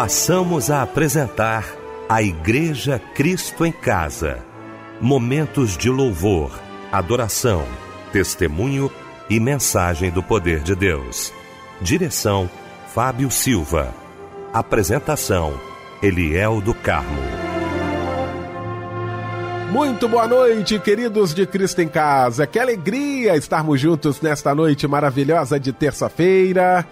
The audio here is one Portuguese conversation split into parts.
passamos a apresentar a Igreja Cristo em Casa. Momentos de louvor, adoração, testemunho e mensagem do poder de Deus. Direção: Fábio Silva. Apresentação: Eliel do Carmo. Muito boa noite, queridos de Cristo em Casa. Que alegria estarmos juntos nesta noite maravilhosa de terça-feira.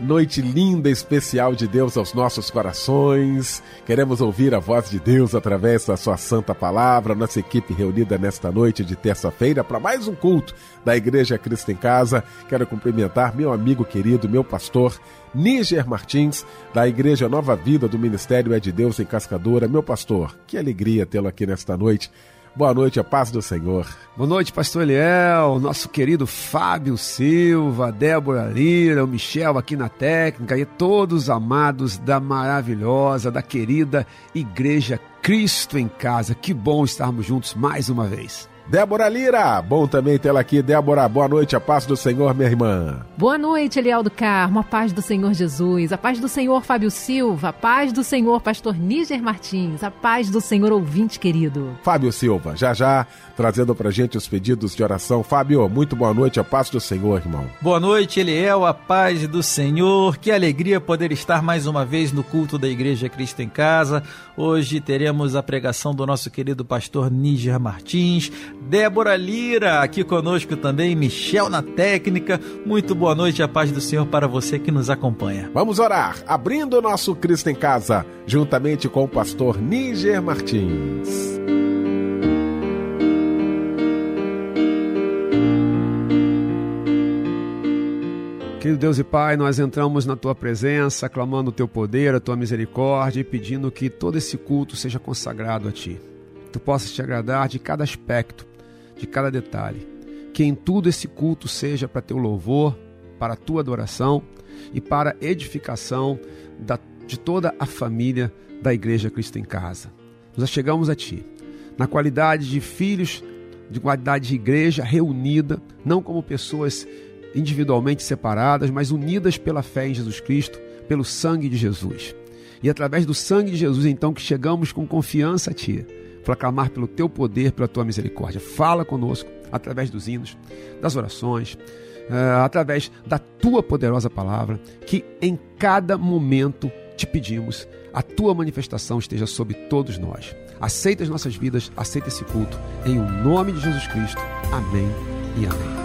Noite linda, especial de Deus aos nossos corações. Queremos ouvir a voz de Deus através da Sua Santa Palavra. Nossa equipe reunida nesta noite de terça-feira para mais um culto da Igreja Cristo em Casa. Quero cumprimentar meu amigo querido, meu pastor, Níger Martins, da Igreja Nova Vida do Ministério É de Deus em Cascadora. Meu pastor, que alegria tê-lo aqui nesta noite. Boa noite, a paz do Senhor. Boa noite, pastor Eliel, nosso querido Fábio Silva, Débora Lira, o Michel aqui na técnica e todos amados da maravilhosa, da querida Igreja Cristo em Casa. Que bom estarmos juntos mais uma vez. Débora Lira, bom também tê-la aqui. Débora, boa noite, a paz do Senhor, minha irmã. Boa noite, Eliel do Carmo, a paz do Senhor Jesus, a paz do Senhor Fábio Silva, a paz do Senhor Pastor Níger Martins, a paz do Senhor ouvinte querido. Fábio Silva, já já trazendo pra gente os pedidos de oração. Fábio, muito boa noite, a paz do Senhor, irmão. Boa noite, Eliel, a paz do Senhor. Que alegria poder estar mais uma vez no culto da Igreja Cristo em Casa. Hoje teremos a pregação do nosso querido pastor Níger Martins, Débora Lira aqui conosco também, Michel na técnica. Muito boa noite, a paz do Senhor para você que nos acompanha. Vamos orar, abrindo o nosso Cristo em Casa, juntamente com o pastor Níger Martins. Querido Deus e Pai, nós entramos na tua presença, clamando o teu poder, a tua misericórdia e pedindo que todo esse culto seja consagrado a ti. Que tu possas te agradar de cada aspecto, de cada detalhe. Que em tudo esse culto seja para teu louvor, para a tua adoração e para edificação da, de toda a família da Igreja Cristo em Casa. Nós chegamos a ti, na qualidade de filhos, de qualidade de igreja reunida, não como pessoas individualmente separadas, mas unidas pela fé em Jesus Cristo, pelo sangue de Jesus. E através do sangue de Jesus, então, que chegamos com confiança a Ti, para clamar pelo Teu poder, pela Tua misericórdia. Fala conosco através dos hinos, das orações, uh, através da Tua poderosa palavra, que em cada momento te pedimos, a Tua manifestação esteja sobre todos nós. Aceita as nossas vidas, aceita esse culto, em o nome de Jesus Cristo. Amém e amém.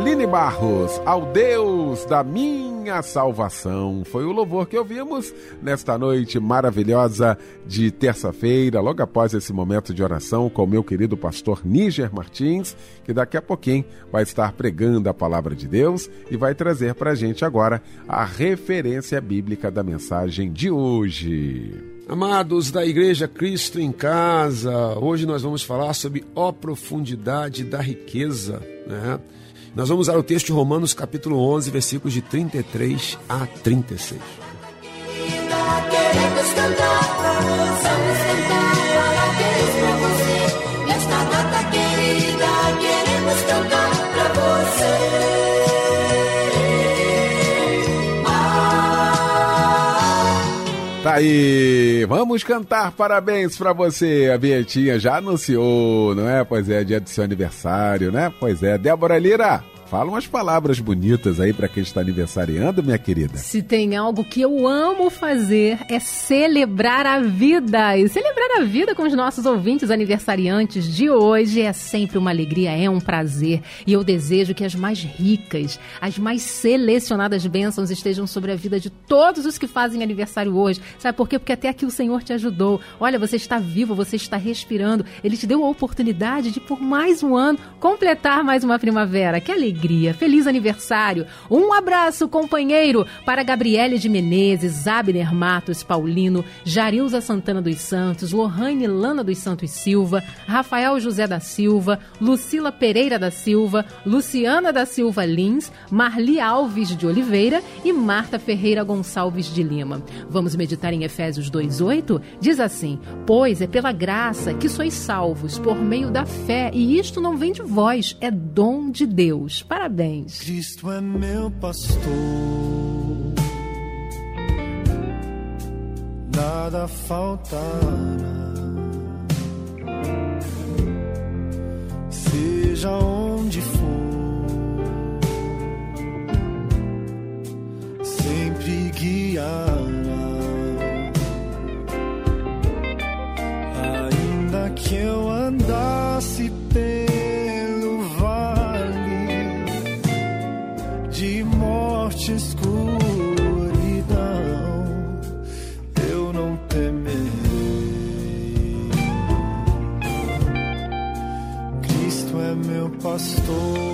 Aline Barros, ao Deus da minha salvação. Foi o louvor que ouvimos nesta noite maravilhosa de terça-feira, logo após esse momento de oração com o meu querido pastor Níger Martins, que daqui a pouquinho vai estar pregando a palavra de Deus e vai trazer para a gente agora a referência bíblica da mensagem de hoje. Amados da Igreja Cristo em Casa, hoje nós vamos falar sobre a profundidade da riqueza. Né? Nós vamos usar o texto de Romanos, capítulo 11, versículos de 33 a 36. Queremos cantar, vamos cantar, Tá aí, vamos cantar parabéns para você. A Bietinha já anunciou, não é? Pois é, dia do seu aniversário, né? Pois é, Débora Lira. Fala umas palavras bonitas aí para quem está aniversariando, minha querida. Se tem algo que eu amo fazer é celebrar a vida. E celebrar a vida com os nossos ouvintes aniversariantes de hoje é sempre uma alegria, é um prazer. E eu desejo que as mais ricas, as mais selecionadas bênçãos estejam sobre a vida de todos os que fazem aniversário hoje. Sabe por quê? Porque até aqui o Senhor te ajudou. Olha, você está vivo, você está respirando. Ele te deu a oportunidade de, por mais um ano, completar mais uma primavera. Que alegria! Alegria. Feliz aniversário. Um abraço, companheiro, para Gabriele de Menezes, Abner Matos Paulino, Jarilza Santana dos Santos, Lohane Lana dos Santos Silva, Rafael José da Silva, Lucila Pereira da Silva, Luciana da Silva Lins, Marli Alves de Oliveira e Marta Ferreira Gonçalves de Lima. Vamos meditar em Efésios 2:8? Diz assim: "Pois é pela graça que sois salvos por meio da fé, e isto não vem de vós, é dom de Deus." Parabéns. Cristo é meu pastor, nada faltará. Seja onde for, sempre guiará. Ainda que eu pastor,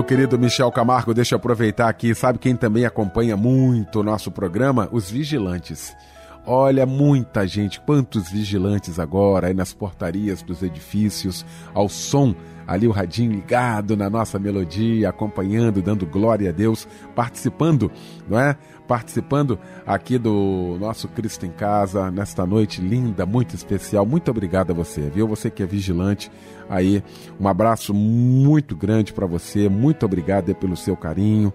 Meu querido Michel Camargo, deixa eu aproveitar aqui. Sabe quem também acompanha muito o nosso programa? Os vigilantes. Olha, muita gente, quantos vigilantes agora aí nas portarias dos edifícios, ao som, ali o radinho ligado na nossa melodia, acompanhando, dando glória a Deus, participando, não é? Participando aqui do nosso Cristo em Casa, nesta noite linda, muito especial. Muito obrigado a você, viu? Você que é vigilante aí, um abraço muito grande para você, muito obrigado pelo seu carinho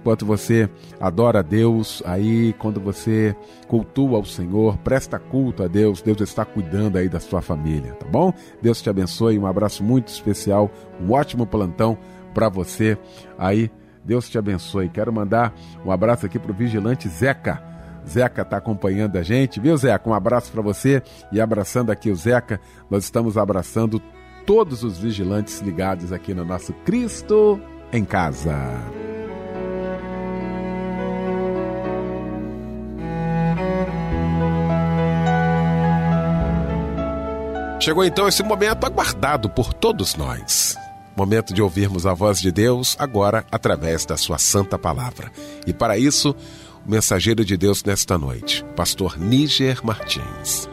enquanto você adora a Deus, aí quando você cultua ao Senhor, presta culto a Deus, Deus está cuidando aí da sua família, tá bom? Deus te abençoe, um abraço muito especial, um ótimo plantão para você aí. Deus te abençoe. Quero mandar um abraço aqui pro vigilante Zeca. Zeca está acompanhando a gente, viu, Zeca? Um abraço para você e abraçando aqui o Zeca, nós estamos abraçando todos os vigilantes ligados aqui no nosso Cristo em Casa. Chegou então esse momento aguardado por todos nós. Momento de ouvirmos a voz de Deus agora através da sua santa palavra. E para isso, o mensageiro de Deus nesta noite, pastor Níger Martins.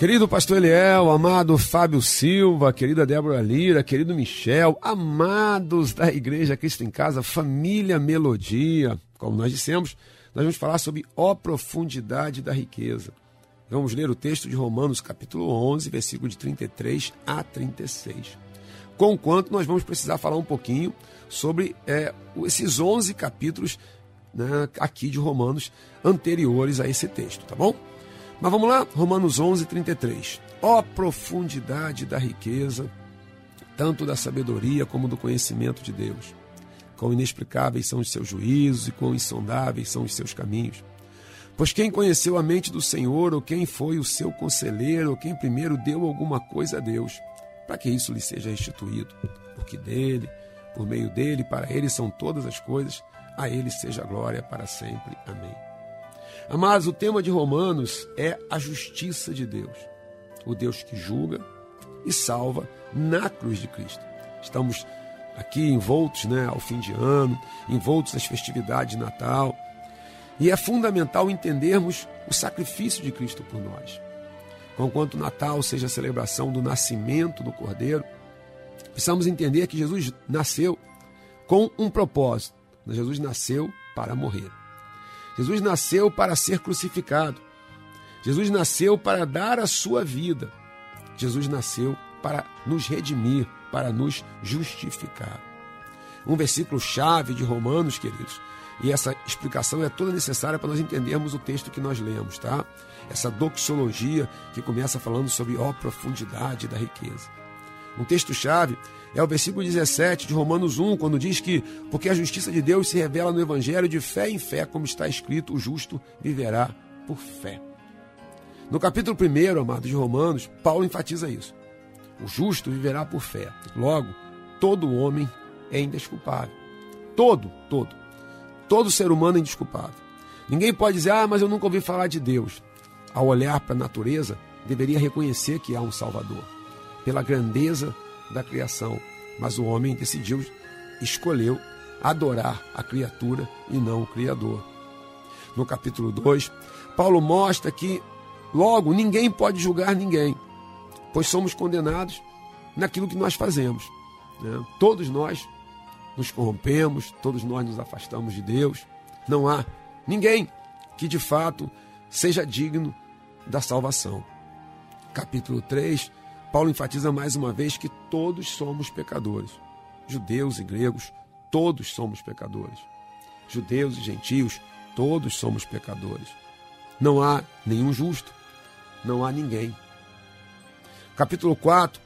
Querido pastor Eliel, amado Fábio Silva, querida Débora Lira, querido Michel, amados da Igreja Cristo em Casa, família Melodia, como nós dissemos, nós vamos falar sobre a profundidade da riqueza. Vamos ler o texto de Romanos, capítulo 11, versículo de 33 a 36. Conquanto nós vamos precisar falar um pouquinho sobre é, esses 11 capítulos né, aqui de Romanos anteriores a esse texto, tá bom? Mas vamos lá, Romanos 11, 33. Ó profundidade da riqueza, tanto da sabedoria como do conhecimento de Deus. Quão inexplicáveis são os seus juízos e quão insondáveis são os seus caminhos. Pois quem conheceu a mente do Senhor, ou quem foi o seu conselheiro, ou quem primeiro deu alguma coisa a Deus, para que isso lhe seja restituído? Porque dele, por meio dele, para ele são todas as coisas, a ele seja a glória para sempre. Amém. Amados, o tema de Romanos é a justiça de Deus. O Deus que julga e salva na cruz de Cristo. Estamos aqui envoltos né, ao fim de ano, envoltos às festividades de Natal. E é fundamental entendermos o sacrifício de Cristo por nós. Conquanto o Natal seja a celebração do nascimento do Cordeiro, precisamos entender que Jesus nasceu com um propósito. Jesus nasceu para morrer. Jesus nasceu para ser crucificado. Jesus nasceu para dar a sua vida. Jesus nasceu para nos redimir, para nos justificar. Um versículo chave de Romanos, queridos, e essa explicação é toda necessária para nós entendermos o texto que nós lemos, tá? Essa doxologia que começa falando sobre a profundidade da riqueza. Um texto-chave é o versículo 17 de Romanos 1, quando diz que, porque a justiça de Deus se revela no Evangelho de fé em fé, como está escrito, o justo viverá por fé. No capítulo 1, amado de Romanos, Paulo enfatiza isso. O justo viverá por fé. Logo, todo homem é indesculpável. Todo, todo. Todo ser humano é indesculpável. Ninguém pode dizer, ah, mas eu nunca ouvi falar de Deus. Ao olhar para a natureza, deveria reconhecer que há um Salvador pela grandeza da criação, mas o homem decidiu, escolheu adorar a criatura e não o Criador. No capítulo 2, Paulo mostra que, logo, ninguém pode julgar ninguém, pois somos condenados naquilo que nós fazemos. Né? Todos nós nos corrompemos, todos nós nos afastamos de Deus. Não há ninguém que de fato seja digno da salvação. Capítulo 3 Paulo enfatiza mais uma vez que todos somos pecadores. Judeus e gregos, todos somos pecadores. Judeus e gentios, todos somos pecadores. Não há nenhum justo, não há ninguém. Capítulo 4,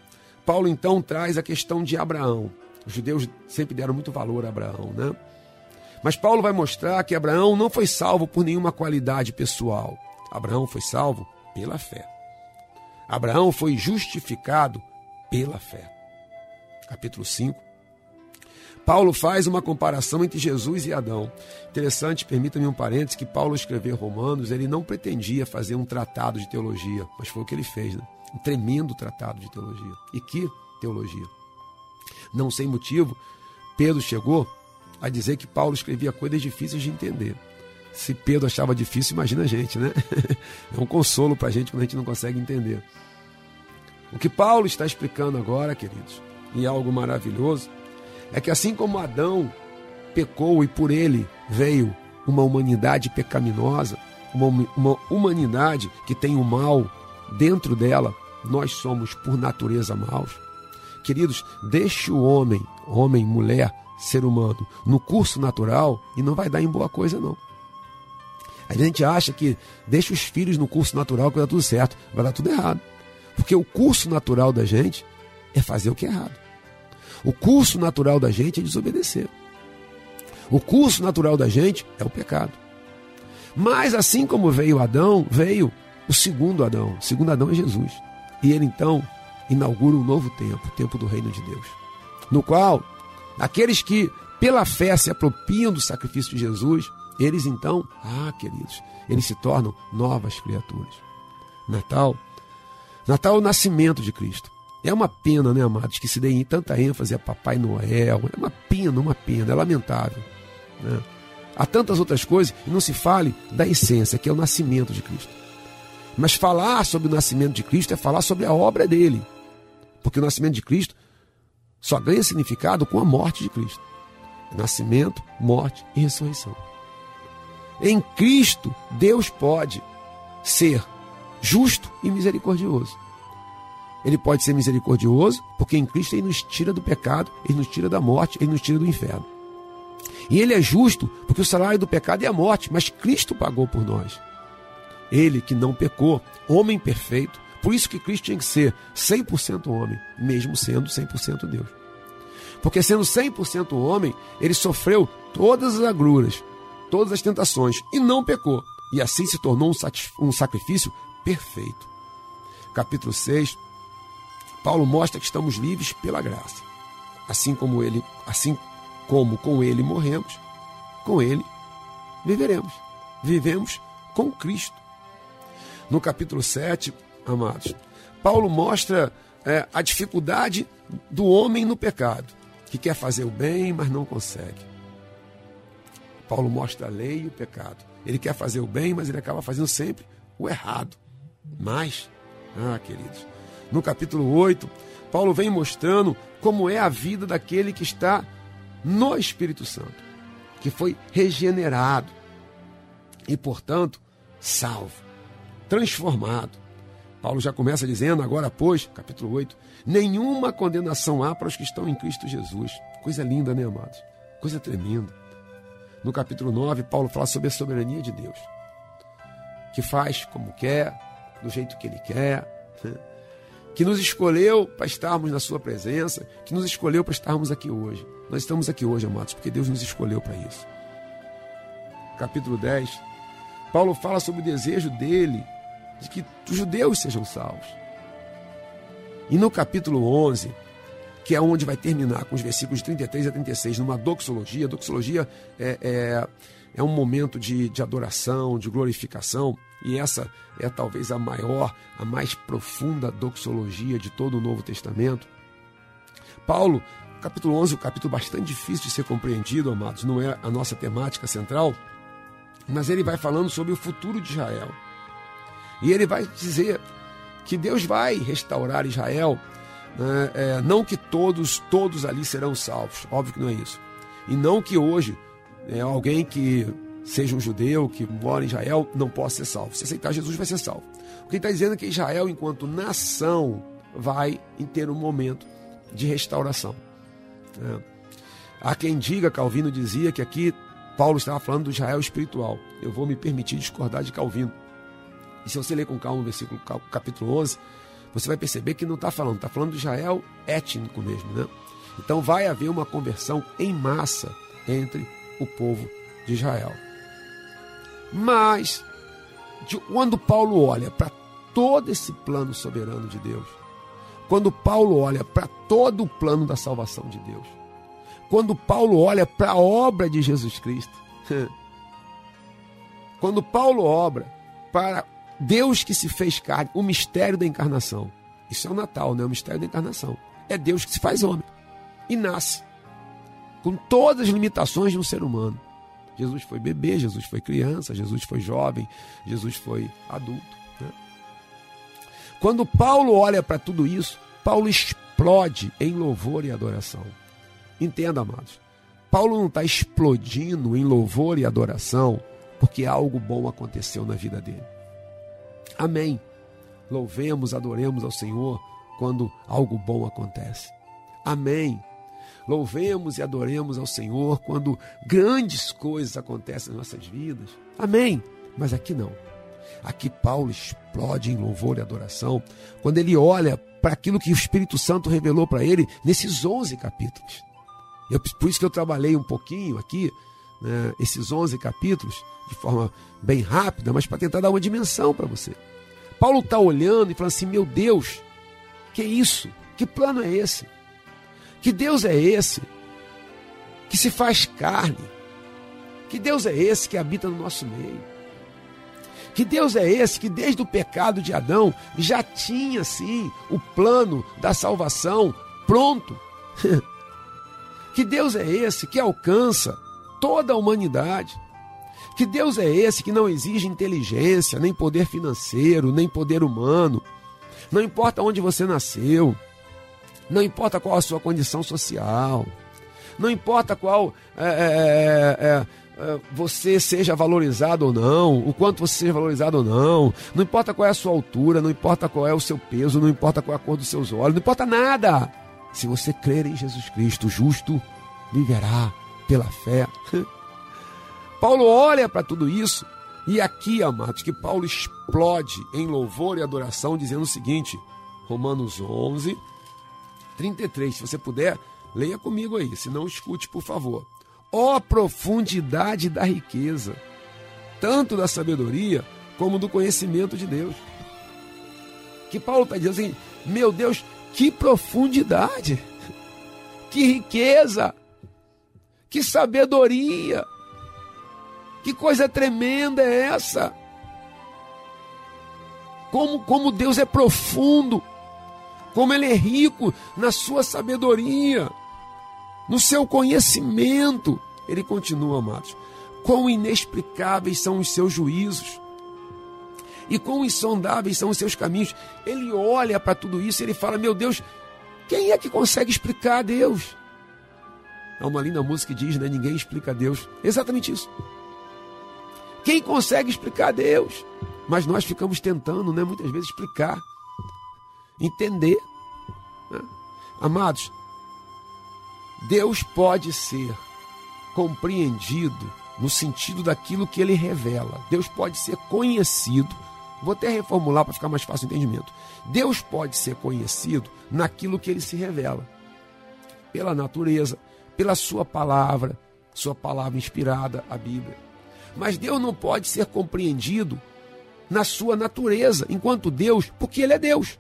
Paulo então traz a questão de Abraão. Os judeus sempre deram muito valor a Abraão, né? Mas Paulo vai mostrar que Abraão não foi salvo por nenhuma qualidade pessoal. Abraão foi salvo pela fé. Abraão foi justificado pela fé. Capítulo 5. Paulo faz uma comparação entre Jesus e Adão. Interessante, permita-me um parênteses, que Paulo escrever Romanos, ele não pretendia fazer um tratado de teologia, mas foi o que ele fez, né? Um tremendo tratado de teologia. E que teologia? Não sem motivo, Pedro chegou a dizer que Paulo escrevia coisas difíceis de entender. Se Pedro achava difícil, imagina a gente, né? É um consolo para a gente quando a gente não consegue entender. O que Paulo está explicando agora, queridos, e é algo maravilhoso, é que assim como Adão pecou e por ele veio uma humanidade pecaminosa, uma, uma humanidade que tem o mal dentro dela, nós somos por natureza maus. Queridos, deixe o homem, homem, mulher, ser humano, no curso natural e não vai dar em boa coisa, não. A gente acha que deixa os filhos no curso natural que vai dar tudo certo, vai dar tudo errado. Porque o curso natural da gente é fazer o que é errado. O curso natural da gente é desobedecer. O curso natural da gente é o pecado. Mas assim como veio Adão, veio o segundo Adão. O segundo Adão é Jesus. E ele então inaugura um novo tempo, o tempo do reino de Deus. No qual aqueles que pela fé se apropriam do sacrifício de Jesus, eles então, ah, queridos, eles se tornam novas criaturas. Natal, Natal é o nascimento de Cristo. É uma pena, né, amados, que se dê tanta ênfase a Papai Noel. É uma pena, uma pena, é lamentável. Né? Há tantas outras coisas e não se fale da essência, que é o nascimento de Cristo. Mas falar sobre o nascimento de Cristo é falar sobre a obra dele. Porque o nascimento de Cristo só ganha significado com a morte de Cristo. Nascimento, morte e ressurreição. Em Cristo, Deus pode ser justo e misericordioso. Ele pode ser misericordioso, porque em Cristo ele nos tira do pecado, ele nos tira da morte, ele nos tira do inferno. E ele é justo, porque o salário do pecado é a morte, mas Cristo pagou por nós. Ele que não pecou, homem perfeito, por isso que Cristo tinha que ser 100% homem, mesmo sendo 100% Deus. Porque sendo 100% homem, ele sofreu todas as agruras, todas as tentações e não pecou. E assim se tornou um sacrifício perfeito. Capítulo 6, Paulo mostra que estamos livres pela graça. Assim como ele, assim como com ele morremos, com ele viveremos. Vivemos com Cristo. No capítulo 7, amados, Paulo mostra é, a dificuldade do homem no pecado, que quer fazer o bem, mas não consegue. Paulo mostra a lei e o pecado. Ele quer fazer o bem, mas ele acaba fazendo sempre o errado. Mas, ah, queridos, no capítulo 8, Paulo vem mostrando como é a vida daquele que está no Espírito Santo, que foi regenerado e, portanto, salvo, transformado. Paulo já começa dizendo, agora, pois, capítulo 8, nenhuma condenação há para os que estão em Cristo Jesus. Coisa linda, né, amados? Coisa tremenda. No capítulo 9, Paulo fala sobre a soberania de Deus, que faz como quer, do jeito que ele quer. Né? que nos escolheu para estarmos na Sua presença, que nos escolheu para estarmos aqui hoje. Nós estamos aqui hoje, amados, porque Deus nos escolheu para isso. Capítulo 10, Paulo fala sobre o desejo dele de que os judeus sejam salvos. E no capítulo 11, que é onde vai terminar com os versículos 33 a 36, numa doxologia, doxologia é, é, é um momento de, de adoração, de glorificação. E essa é talvez a maior, a mais profunda doxologia de todo o Novo Testamento. Paulo, capítulo 11, um capítulo bastante difícil de ser compreendido, amados, não é a nossa temática central, mas ele vai falando sobre o futuro de Israel. E ele vai dizer que Deus vai restaurar Israel, né? é, não que todos, todos ali serão salvos, óbvio que não é isso. E não que hoje é, alguém que seja um judeu que mora em Israel, não possa ser salvo. Se aceitar Jesus, vai ser salvo. O que está dizendo é que Israel, enquanto nação, vai ter um momento de restauração. É. Há quem diga, Calvino dizia que aqui Paulo estava falando do Israel espiritual. Eu vou me permitir discordar de Calvino. E se você ler com calma o versículo capítulo 11, você vai perceber que não está falando, está falando do Israel étnico mesmo, né? Então vai haver uma conversão em massa entre o povo de Israel. Mas, de, quando Paulo olha para todo esse plano soberano de Deus, quando Paulo olha para todo o plano da salvação de Deus, quando Paulo olha para a obra de Jesus Cristo, quando Paulo obra para Deus que se fez carne, o mistério da encarnação. Isso é o Natal, né? O mistério da encarnação. É Deus que se faz homem e nasce com todas as limitações de um ser humano. Jesus foi bebê, Jesus foi criança, Jesus foi jovem, Jesus foi adulto. Né? Quando Paulo olha para tudo isso, Paulo explode em louvor e adoração. Entenda, amados. Paulo não está explodindo em louvor e adoração porque algo bom aconteceu na vida dele. Amém. Louvemos, adoremos ao Senhor quando algo bom acontece. Amém. Louvemos e adoremos ao Senhor quando grandes coisas acontecem nas nossas vidas. Amém. Mas aqui não. Aqui Paulo explode em louvor e adoração quando ele olha para aquilo que o Espírito Santo revelou para ele nesses 11 capítulos. Eu, por isso que eu trabalhei um pouquinho aqui, né, esses 11 capítulos, de forma bem rápida, mas para tentar dar uma dimensão para você. Paulo está olhando e falando assim: meu Deus, que isso? Que plano é esse? Que Deus é esse que se faz carne? Que Deus é esse que habita no nosso meio? Que Deus é esse que desde o pecado de Adão já tinha sim o plano da salvação pronto? que Deus é esse que alcança toda a humanidade? Que Deus é esse que não exige inteligência, nem poder financeiro, nem poder humano. Não importa onde você nasceu, não importa qual a sua condição social, não importa qual é, é, é, é, você seja valorizado ou não, o quanto você seja valorizado ou não, não importa qual é a sua altura, não importa qual é o seu peso, não importa qual é a cor dos seus olhos, não importa nada. Se você crer em Jesus Cristo, justo viverá pela fé. Paulo olha para tudo isso e aqui, amados, que Paulo explode em louvor e adoração, dizendo o seguinte: Romanos 11, 33. Se você puder, leia comigo aí, se não, escute, por favor. Ó oh, profundidade da riqueza, tanto da sabedoria como do conhecimento de Deus. Que Paulo está dizendo assim: meu Deus, que profundidade, que riqueza, que sabedoria que coisa tremenda é essa? Como, como Deus é profundo, como Ele é rico na sua sabedoria, no seu conhecimento. Ele continua, amados. Quão inexplicáveis são os seus juízos e quão insondáveis são os seus caminhos. Ele olha para tudo isso e ele fala: Meu Deus, quem é que consegue explicar a Deus? Há uma linda música que diz, né? Ninguém explica a Deus. Exatamente isso. Quem consegue explicar Deus? Mas nós ficamos tentando, né, muitas vezes, explicar, entender. Né? Amados, Deus pode ser compreendido no sentido daquilo que ele revela. Deus pode ser conhecido. Vou até reformular para ficar mais fácil o entendimento. Deus pode ser conhecido naquilo que ele se revela. Pela natureza, pela sua palavra, sua palavra inspirada, a Bíblia. Mas Deus não pode ser compreendido na sua natureza, enquanto Deus, porque Ele é Deus.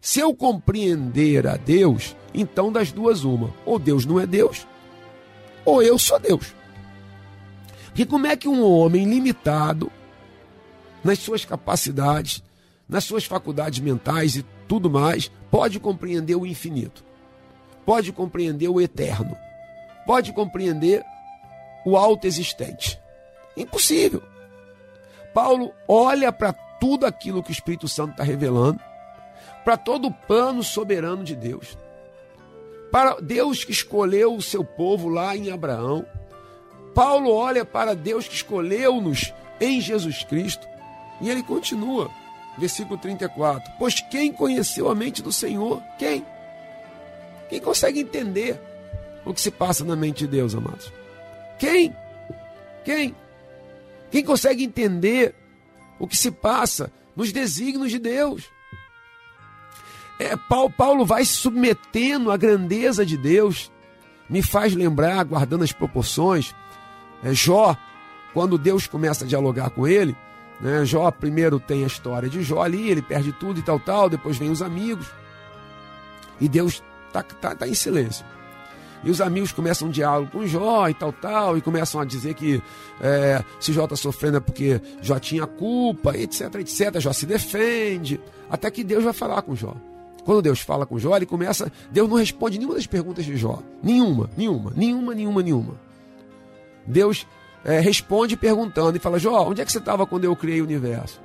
Se eu compreender a Deus, então das duas uma, ou Deus não é Deus, ou eu sou Deus. Porque como é que um homem limitado nas suas capacidades, nas suas faculdades mentais e tudo mais, pode compreender o infinito? Pode compreender o eterno? Pode compreender o auto existente? Impossível. Paulo olha para tudo aquilo que o Espírito Santo está revelando, para todo o plano soberano de Deus, para Deus que escolheu o seu povo lá em Abraão. Paulo olha para Deus que escolheu-nos em Jesus Cristo e ele continua, versículo 34: Pois quem conheceu a mente do Senhor? Quem? Quem consegue entender o que se passa na mente de Deus, amados? Quem? Quem? Quem consegue entender o que se passa nos desígnios de Deus? é, Paulo, Paulo vai se submetendo à grandeza de Deus. Me faz lembrar, guardando as proporções, é, Jó, quando Deus começa a dialogar com ele, né, Jó primeiro tem a história de Jó ali, ele perde tudo e tal, tal, depois vem os amigos, e Deus está tá, tá em silêncio. E os amigos começam um diálogo com Jó e tal, tal, e começam a dizer que é, se Jó está sofrendo é porque Jó tinha culpa, etc, etc. Jó se defende, até que Deus vai falar com Jó. Quando Deus fala com Jó, ele começa. Deus não responde nenhuma das perguntas de Jó. Nenhuma, nenhuma, nenhuma, nenhuma, nenhuma. Deus é, responde perguntando e fala: Jó, onde é que você estava quando eu criei o universo?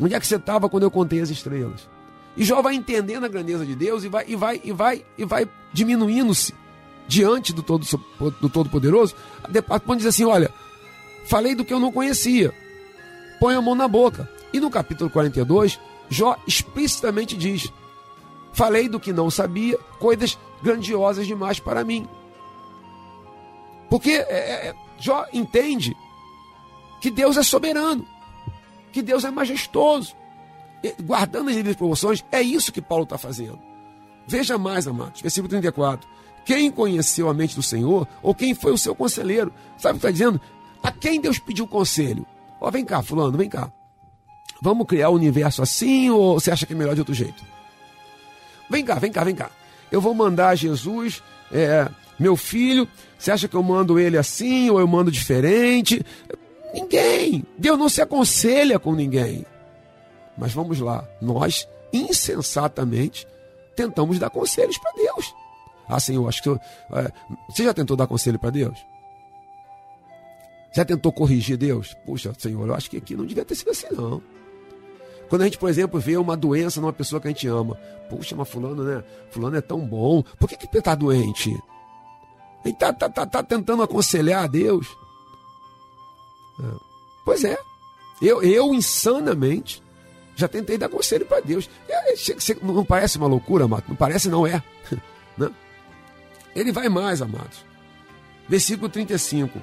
Onde é que você estava quando eu contei as estrelas? E Jó vai entendendo a grandeza de Deus e vai e vai e vai e vai diminuindo-se diante do todo do todo poderoso. Depois diz assim, olha, falei do que eu não conhecia. Põe a mão na boca. E no capítulo 42, Jó explicitamente diz: Falei do que não sabia, coisas grandiosas demais para mim. Porque é, é, é, Jó entende que Deus é soberano, que Deus é majestoso. Guardando as devidas proporções, é isso que Paulo está fazendo. Veja mais, amados, versículo 34. Quem conheceu a mente do Senhor, ou quem foi o seu conselheiro? Sabe o que está dizendo? A quem Deus pediu conselho? Ó, oh, vem cá, fulano, vem cá. Vamos criar o um universo assim ou você acha que é melhor de outro jeito? Vem cá, vem cá, vem cá. Eu vou mandar Jesus, é, meu filho. Você acha que eu mando ele assim ou eu mando diferente? Ninguém. Deus não se aconselha com ninguém. Mas vamos lá, nós insensatamente tentamos dar conselhos para Deus. Ah, Senhor, acho que eu, é, você já tentou dar conselho para Deus? Já tentou corrigir Deus? Puxa, Senhor, eu acho que aqui não devia ter sido assim, não. Quando a gente, por exemplo, vê uma doença numa pessoa que a gente ama. Puxa, mas fulano, né? Fulano é tão bom. Por que, que está doente? Ele está tá, tá, tá tentando aconselhar a Deus. É. Pois é. Eu, eu, insanamente, já tentei dar conselho para Deus. É, não parece uma loucura, amado? Não parece, não é. Não. Ele vai mais, amados. Versículo 35.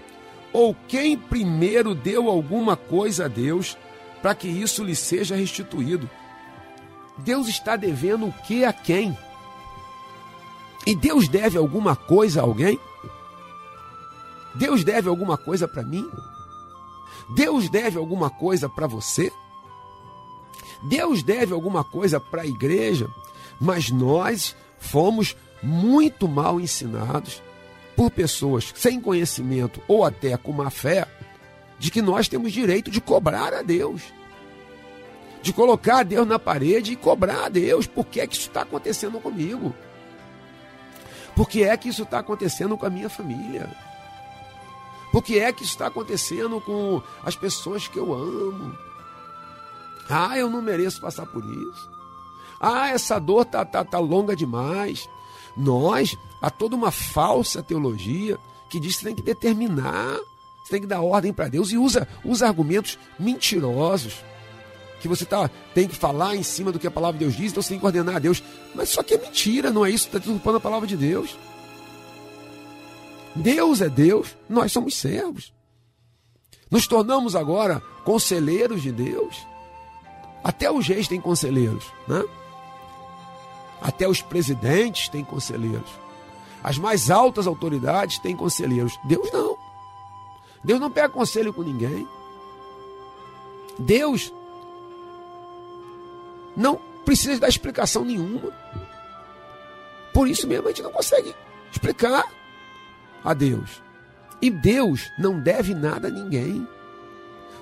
Ou quem primeiro deu alguma coisa a Deus, para que isso lhe seja restituído. Deus está devendo o que a quem? E Deus deve alguma coisa a alguém? Deus deve alguma coisa para mim? Deus deve alguma coisa para você? Deus deve alguma coisa para a igreja? Mas nós fomos muito mal ensinados por pessoas sem conhecimento ou até com má fé de que nós temos direito de cobrar a Deus. De colocar a Deus na parede e cobrar a Deus. Por que é que isso está acontecendo comigo? Por que é que isso está acontecendo com a minha família? Por que é que isso está acontecendo com as pessoas que eu amo? Ah, eu não mereço passar por isso. Ah, essa dor tá, tá, tá longa demais. Nós, há toda uma falsa teologia que diz que tem que determinar você tem que dar ordem para Deus e usa, usa argumentos mentirosos. Que você tá, tem que falar em cima do que a palavra de Deus diz, então você tem que ordenar a Deus. Mas só que é mentira, não é isso, está deturpando a palavra de Deus. Deus é Deus, nós somos servos. Nos tornamos agora conselheiros de Deus. Até os reis têm conselheiros, né? Até os presidentes têm conselheiros. As mais altas autoridades têm conselheiros. Deus não. Deus não pega conselho com ninguém. Deus não precisa dar explicação nenhuma. Por isso mesmo a gente não consegue explicar a Deus. E Deus não deve nada a ninguém.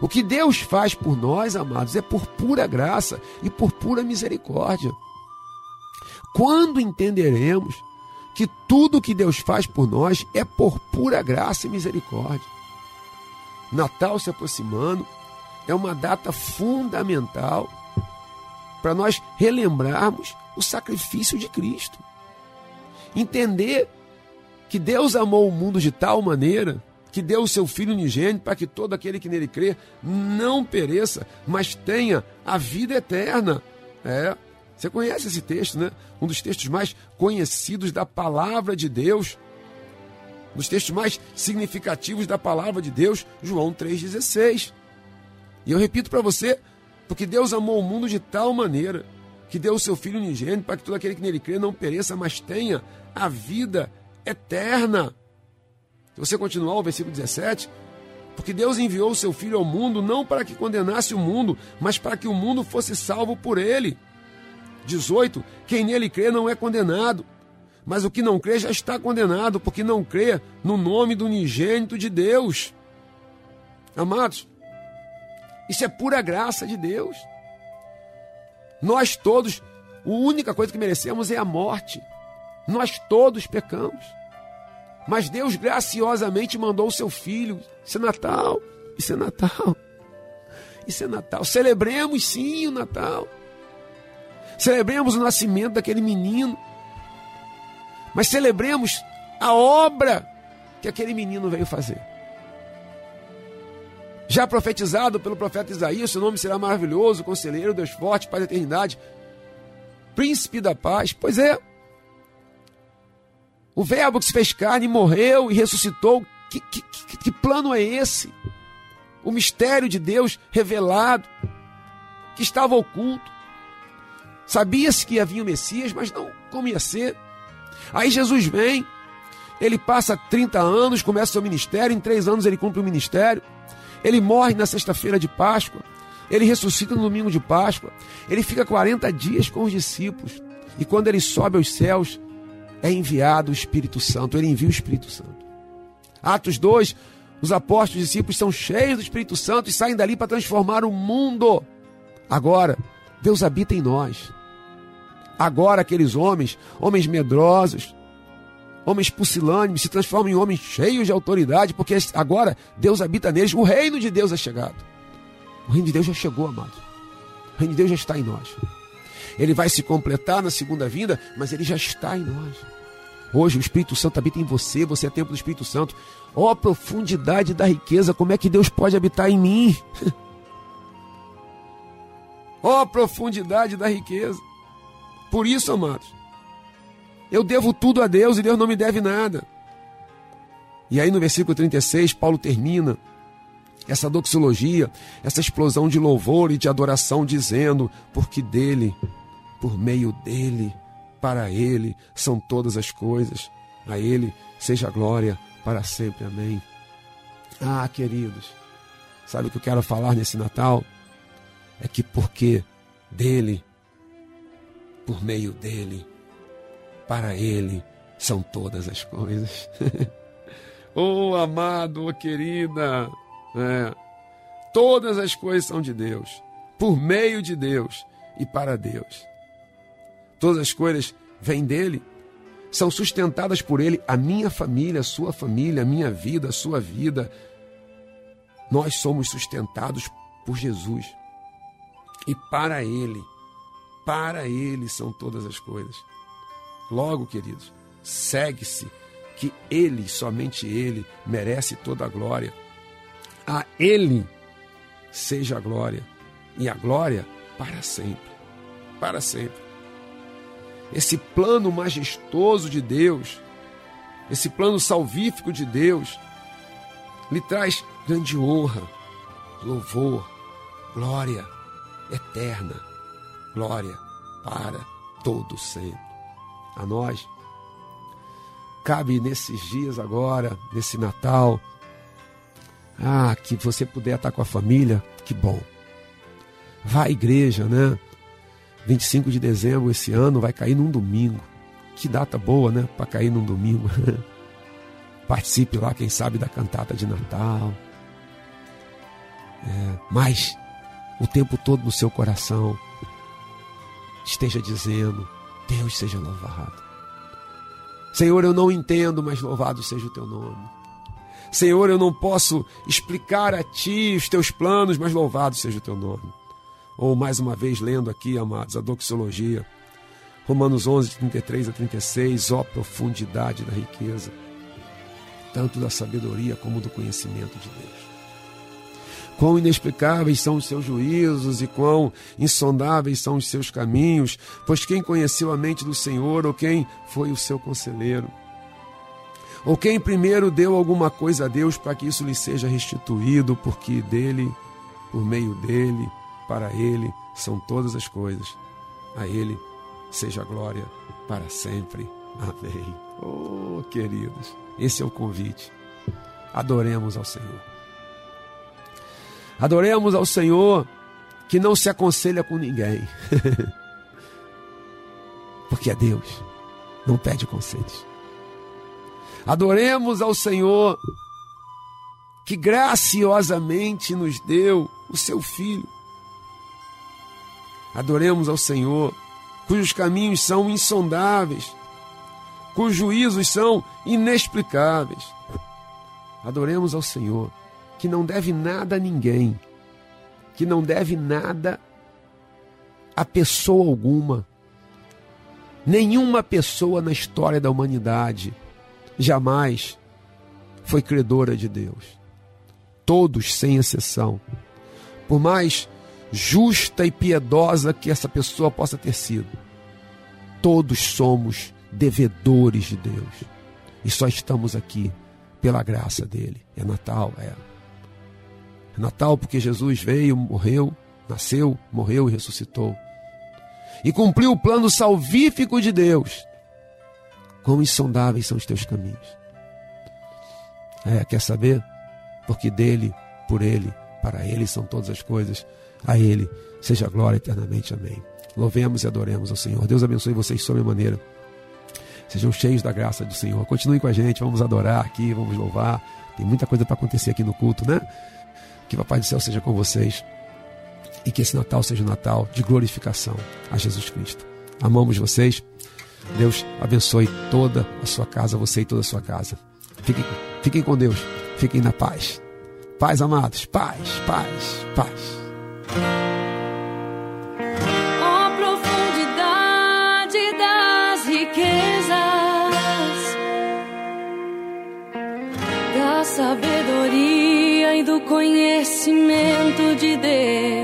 O que Deus faz por nós, amados, é por pura graça e por pura misericórdia. Quando entenderemos que tudo que Deus faz por nós é por pura graça e misericórdia. Natal se aproximando, é uma data fundamental para nós relembrarmos o sacrifício de Cristo. Entender que Deus amou o mundo de tal maneira que deu o seu Filho unigênito para que todo aquele que nele crê não pereça, mas tenha a vida eterna. É, você conhece esse texto, né? Um dos textos mais conhecidos da palavra de Deus dos textos mais significativos da palavra de Deus, João 3,16. E eu repito para você, porque Deus amou o mundo de tal maneira que deu o seu Filho unigênito para que todo aquele que nele crê não pereça, mas tenha a vida eterna. Se você continuar o versículo 17, porque Deus enviou o seu Filho ao mundo não para que condenasse o mundo, mas para que o mundo fosse salvo por ele. 18. Quem nele crê não é condenado, mas o que não crê já está condenado, porque não crê no nome do unigênito de Deus. Amados, isso é pura graça de Deus. Nós todos, a única coisa que merecemos é a morte. Nós todos pecamos. Mas Deus graciosamente mandou o seu filho. Isso é Natal. Isso é Natal. Isso é Natal. Celebremos sim o Natal. Celebremos o nascimento daquele menino. Mas celebremos a obra que aquele menino veio fazer. Já profetizado pelo profeta Isaías, seu nome será maravilhoso, conselheiro, Deus forte, Pai da eternidade, príncipe da paz. Pois é, o Verbo que se fez carne, morreu e ressuscitou. Que, que, que, que plano é esse? O mistério de Deus revelado, que estava oculto. Sabia-se que havia o Messias, mas não como ia ser. Aí Jesus vem, ele passa 30 anos, começa seu ministério, em três anos ele cumpre o ministério. Ele morre na sexta-feira de Páscoa, ele ressuscita no domingo de Páscoa, ele fica 40 dias com os discípulos. E quando ele sobe aos céus, é enviado o Espírito Santo, ele envia o Espírito Santo. Atos 2, os apóstolos e discípulos são cheios do Espírito Santo e saem dali para transformar o mundo. Agora, Deus habita em nós. Agora, aqueles homens, homens medrosos, homens pusilânimes, se transformam em homens cheios de autoridade, porque agora Deus habita neles. O reino de Deus é chegado. O reino de Deus já chegou, amado. O reino de Deus já está em nós. Ele vai se completar na segunda vinda, mas ele já está em nós. Hoje o Espírito Santo habita em você, você é templo do Espírito Santo. Ó oh, profundidade da riqueza, como é que Deus pode habitar em mim? Ó oh, profundidade da riqueza. Por isso, amados, eu devo tudo a Deus e Deus não me deve nada. E aí no versículo 36, Paulo termina essa doxologia, essa explosão de louvor e de adoração, dizendo: Porque dele, por meio dele, para ele são todas as coisas, a ele seja glória para sempre. Amém. Ah, queridos, sabe o que eu quero falar nesse Natal? É que porque dele, por meio dele, para Ele são todas as coisas. oh, amado, oh, querida, é, todas as coisas são de Deus, por meio de Deus e para Deus. Todas as coisas vêm dele, são sustentadas por ele, a minha família, a sua família, a minha vida, a sua vida. Nós somos sustentados por Jesus. E para ele, para ele são todas as coisas. Logo, queridos, segue-se que Ele, somente Ele, merece toda a glória. A Ele seja a glória, e a glória para sempre. Para sempre. Esse plano majestoso de Deus, esse plano salvífico de Deus, lhe traz grande honra, louvor, glória eterna, glória para todo sempre a nós. Cabe nesses dias agora, nesse Natal, ah, que você puder estar com a família, que bom. Vá à igreja, né? 25 de dezembro esse ano vai cair num domingo. Que data boa, né? Para cair num domingo. Participe lá, quem sabe, da cantata de Natal. É, mas o tempo todo no seu coração esteja dizendo: Deus seja louvado. Senhor, eu não entendo, mas louvado seja o teu nome. Senhor, eu não posso explicar a ti os teus planos, mas louvado seja o teu nome. Ou mais uma vez, lendo aqui, amados, a doxologia, Romanos 11, 33 a 36, ó profundidade da riqueza, tanto da sabedoria como do conhecimento de Deus. Quão inexplicáveis são os seus juízos e quão insondáveis são os seus caminhos, pois quem conheceu a mente do Senhor ou quem foi o seu conselheiro? Ou quem primeiro deu alguma coisa a Deus para que isso lhe seja restituído, porque dele, por meio dele, para ele são todas as coisas. A Ele seja glória para sempre. Amém. Oh, queridos, esse é o convite. Adoremos ao Senhor. Adoremos ao Senhor que não se aconselha com ninguém. Porque é Deus, não pede conselhos. Adoremos ao Senhor que graciosamente nos deu o seu Filho. Adoremos ao Senhor, cujos caminhos são insondáveis, cujos juízos são inexplicáveis. Adoremos ao Senhor, que não deve nada a ninguém, que não deve nada a pessoa alguma. Nenhuma pessoa na história da humanidade jamais foi credora de Deus. Todos, sem exceção. Por mais justa e piedosa que essa pessoa possa ter sido, todos somos devedores de Deus. E só estamos aqui pela graça dele. É Natal, é. É Natal porque Jesus veio, morreu, nasceu, morreu e ressuscitou. E cumpriu o plano salvífico de Deus. Quão insondáveis são os teus caminhos. É, quer saber? Porque dele, por ele, para ele são todas as coisas. A ele seja glória eternamente. Amém. Louvemos e adoremos ao Senhor. Deus abençoe vocês sobremaneira. Sejam cheios da graça do Senhor. Continuem com a gente, vamos adorar aqui, vamos louvar. Tem muita coisa para acontecer aqui no culto, né? Que o Papai do Céu seja com vocês e que esse Natal seja um Natal de glorificação a Jesus Cristo. Amamos vocês. Deus abençoe toda a sua casa, você e toda a sua casa. Fiquem, fiquem com Deus, fiquem na paz. Paz, amados, paz, paz, paz. Sabedoria e do conhecimento de Deus.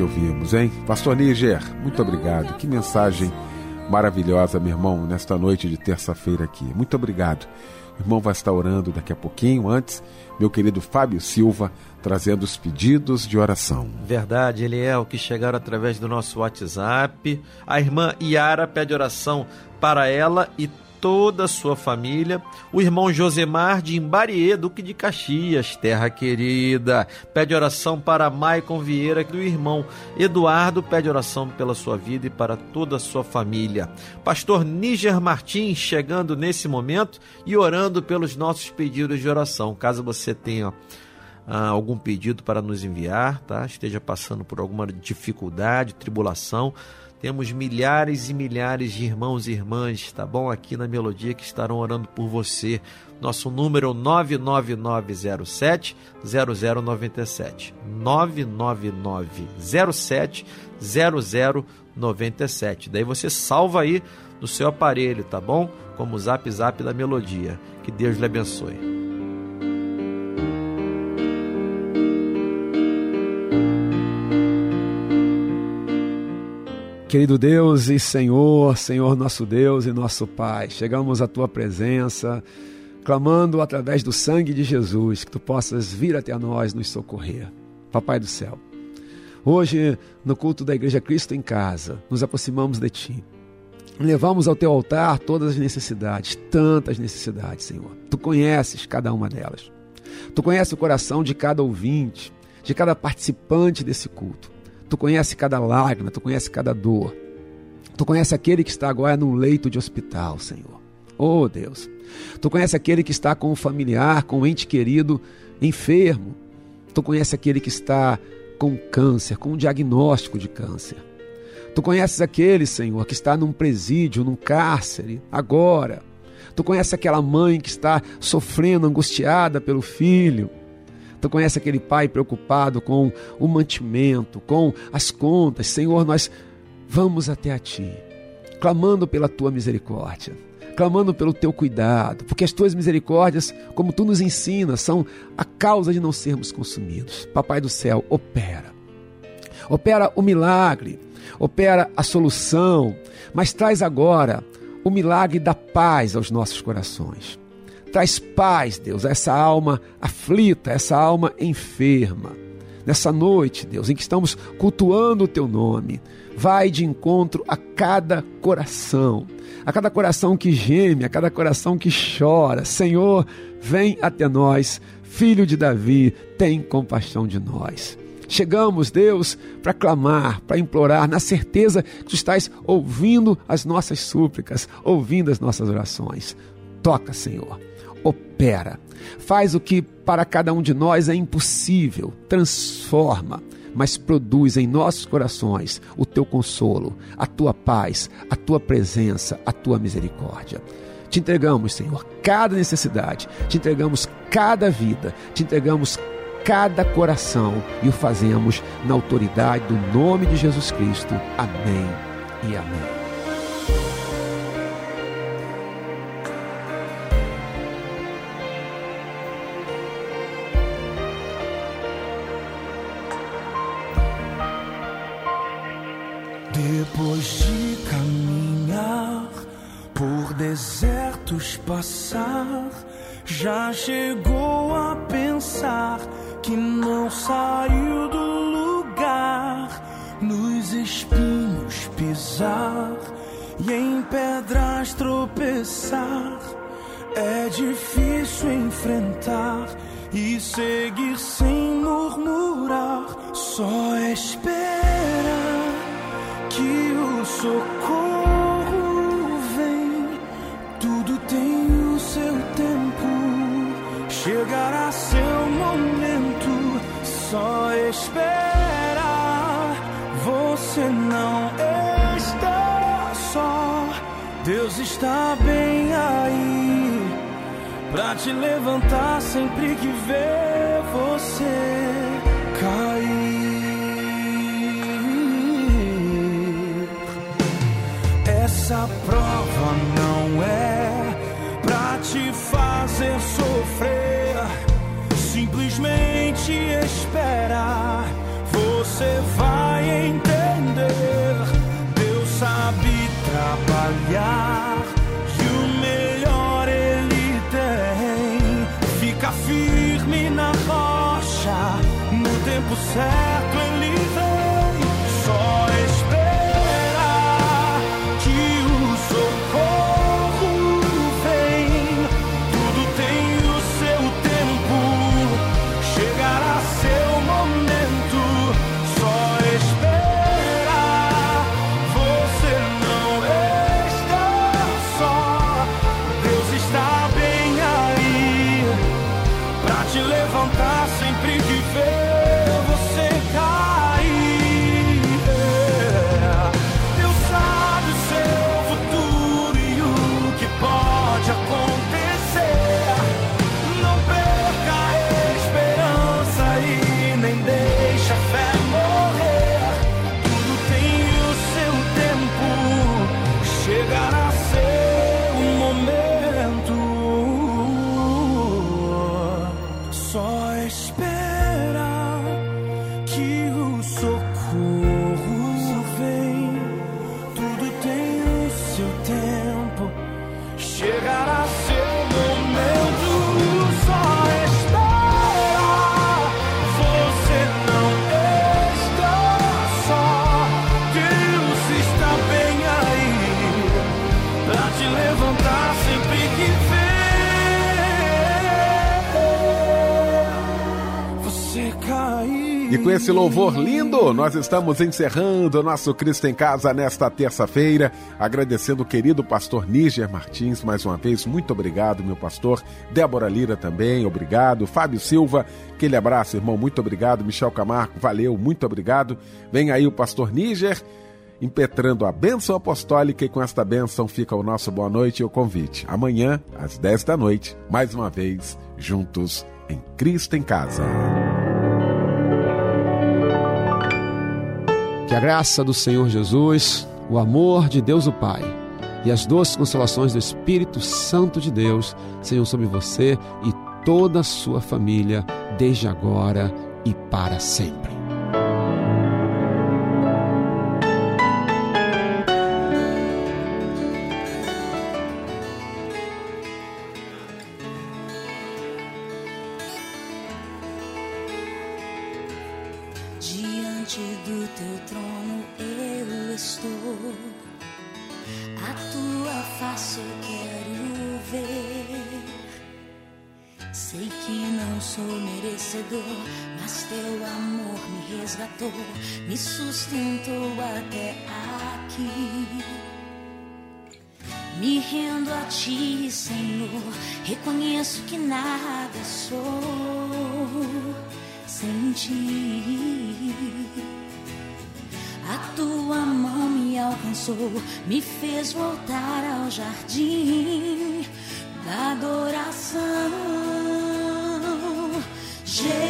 Que ouvimos, hein? Pastor Níger, muito obrigado. Que mensagem maravilhosa, meu irmão, nesta noite de terça-feira aqui. Muito obrigado. O irmão vai estar orando daqui a pouquinho. Antes, meu querido Fábio Silva trazendo os pedidos de oração. Verdade, ele é o que chegaram através do nosso WhatsApp. A irmã Yara pede oração para ela e toda a sua família. O irmão Josemar de Imbarie, Duque de Caxias, terra querida, pede oração para Maicon Vieira, e o irmão Eduardo pede oração pela sua vida e para toda a sua família. Pastor Níger Martins chegando nesse momento e orando pelos nossos pedidos de oração. Caso você tenha ah, algum pedido para nos enviar, tá? Esteja passando por alguma dificuldade, tribulação, temos milhares e milhares de irmãos e irmãs, tá bom? Aqui na Melodia que estarão orando por você. Nosso número é o 99907 0097. 99907 0097. Daí você salva aí no seu aparelho, tá bom? Como o Zap Zap da Melodia. Que Deus lhe abençoe. Querido Deus e Senhor, Senhor nosso Deus e nosso Pai, chegamos à tua presença, clamando através do sangue de Jesus que tu possas vir até nós nos socorrer. Papai do céu, hoje no culto da Igreja Cristo em Casa, nos aproximamos de ti. Levamos ao teu altar todas as necessidades, tantas necessidades, Senhor. Tu conheces cada uma delas. Tu conheces o coração de cada ouvinte, de cada participante desse culto. Tu conhece cada lágrima, tu conhece cada dor. Tu conhece aquele que está agora num leito de hospital, Senhor. Oh Deus. Tu conhece aquele que está com um familiar, com um ente querido enfermo. Tu conhece aquele que está com câncer, com um diagnóstico de câncer. Tu conheces aquele, Senhor, que está num presídio, num cárcere, agora. Tu conheces aquela mãe que está sofrendo, angustiada pelo filho. Tu conhece aquele pai preocupado com o mantimento, com as contas. Senhor, nós vamos até a Ti, clamando pela Tua misericórdia, clamando pelo Teu cuidado, porque as Tuas misericórdias, como Tu nos ensinas, são a causa de não sermos consumidos. Papai do céu, opera. Opera o milagre, opera a solução, mas traz agora o milagre da paz aos nossos corações. Traz paz, Deus, a essa alma aflita, essa alma enferma. Nessa noite, Deus, em que estamos cultuando o teu nome, vai de encontro a cada coração, a cada coração que geme, a cada coração que chora. Senhor, vem até nós, filho de Davi, tem compaixão de nós. Chegamos, Deus, para clamar, para implorar, na certeza que tu estás ouvindo as nossas súplicas, ouvindo as nossas orações. Toca, Senhor opera. Faz o que para cada um de nós é impossível, transforma, mas produz em nossos corações o teu consolo, a tua paz, a tua presença, a tua misericórdia. Te entregamos, Senhor, cada necessidade, te entregamos cada vida, te entregamos cada coração e o fazemos na autoridade do nome de Jesus Cristo. Amém e amém. Desertos passar, já chegou a pensar que não saiu do lugar, nos espinhos pisar e em pedras tropeçar. É difícil enfrentar e seguir sem murmurar, só esperar que o socorro tem o seu tempo, chegará seu momento, só espera, você não está só, Deus está bem aí, pra te levantar sempre que vê você E com esse louvor lindo, nós estamos encerrando o nosso Cristo em Casa nesta terça-feira, agradecendo o querido pastor Níger Martins mais uma vez. Muito obrigado, meu pastor. Débora Lira também, obrigado. Fábio Silva, aquele abraço, irmão, muito obrigado. Michel Camargo, valeu, muito obrigado. Vem aí o pastor Níger impetrando a bênção apostólica e com esta bênção fica o nosso boa noite e o convite. Amanhã, às 10 da noite, mais uma vez, juntos em Cristo em Casa. Que a graça do Senhor Jesus, o amor de Deus o Pai e as doces consolações do Espírito Santo de Deus sejam sobre você e toda a sua família, desde agora e para sempre. Me sustentou até aqui. Me rendo a ti, Senhor. Reconheço que nada sou sem ti. A tua mão me alcançou, me fez voltar ao jardim da adoração. Jesus,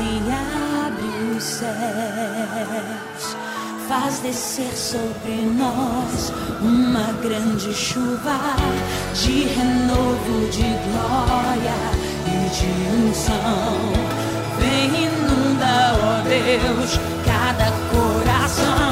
e abre os céus. Faz descer sobre nós uma grande chuva de renovo, de glória e de unção. Vem inunda, ó Deus, cada coração.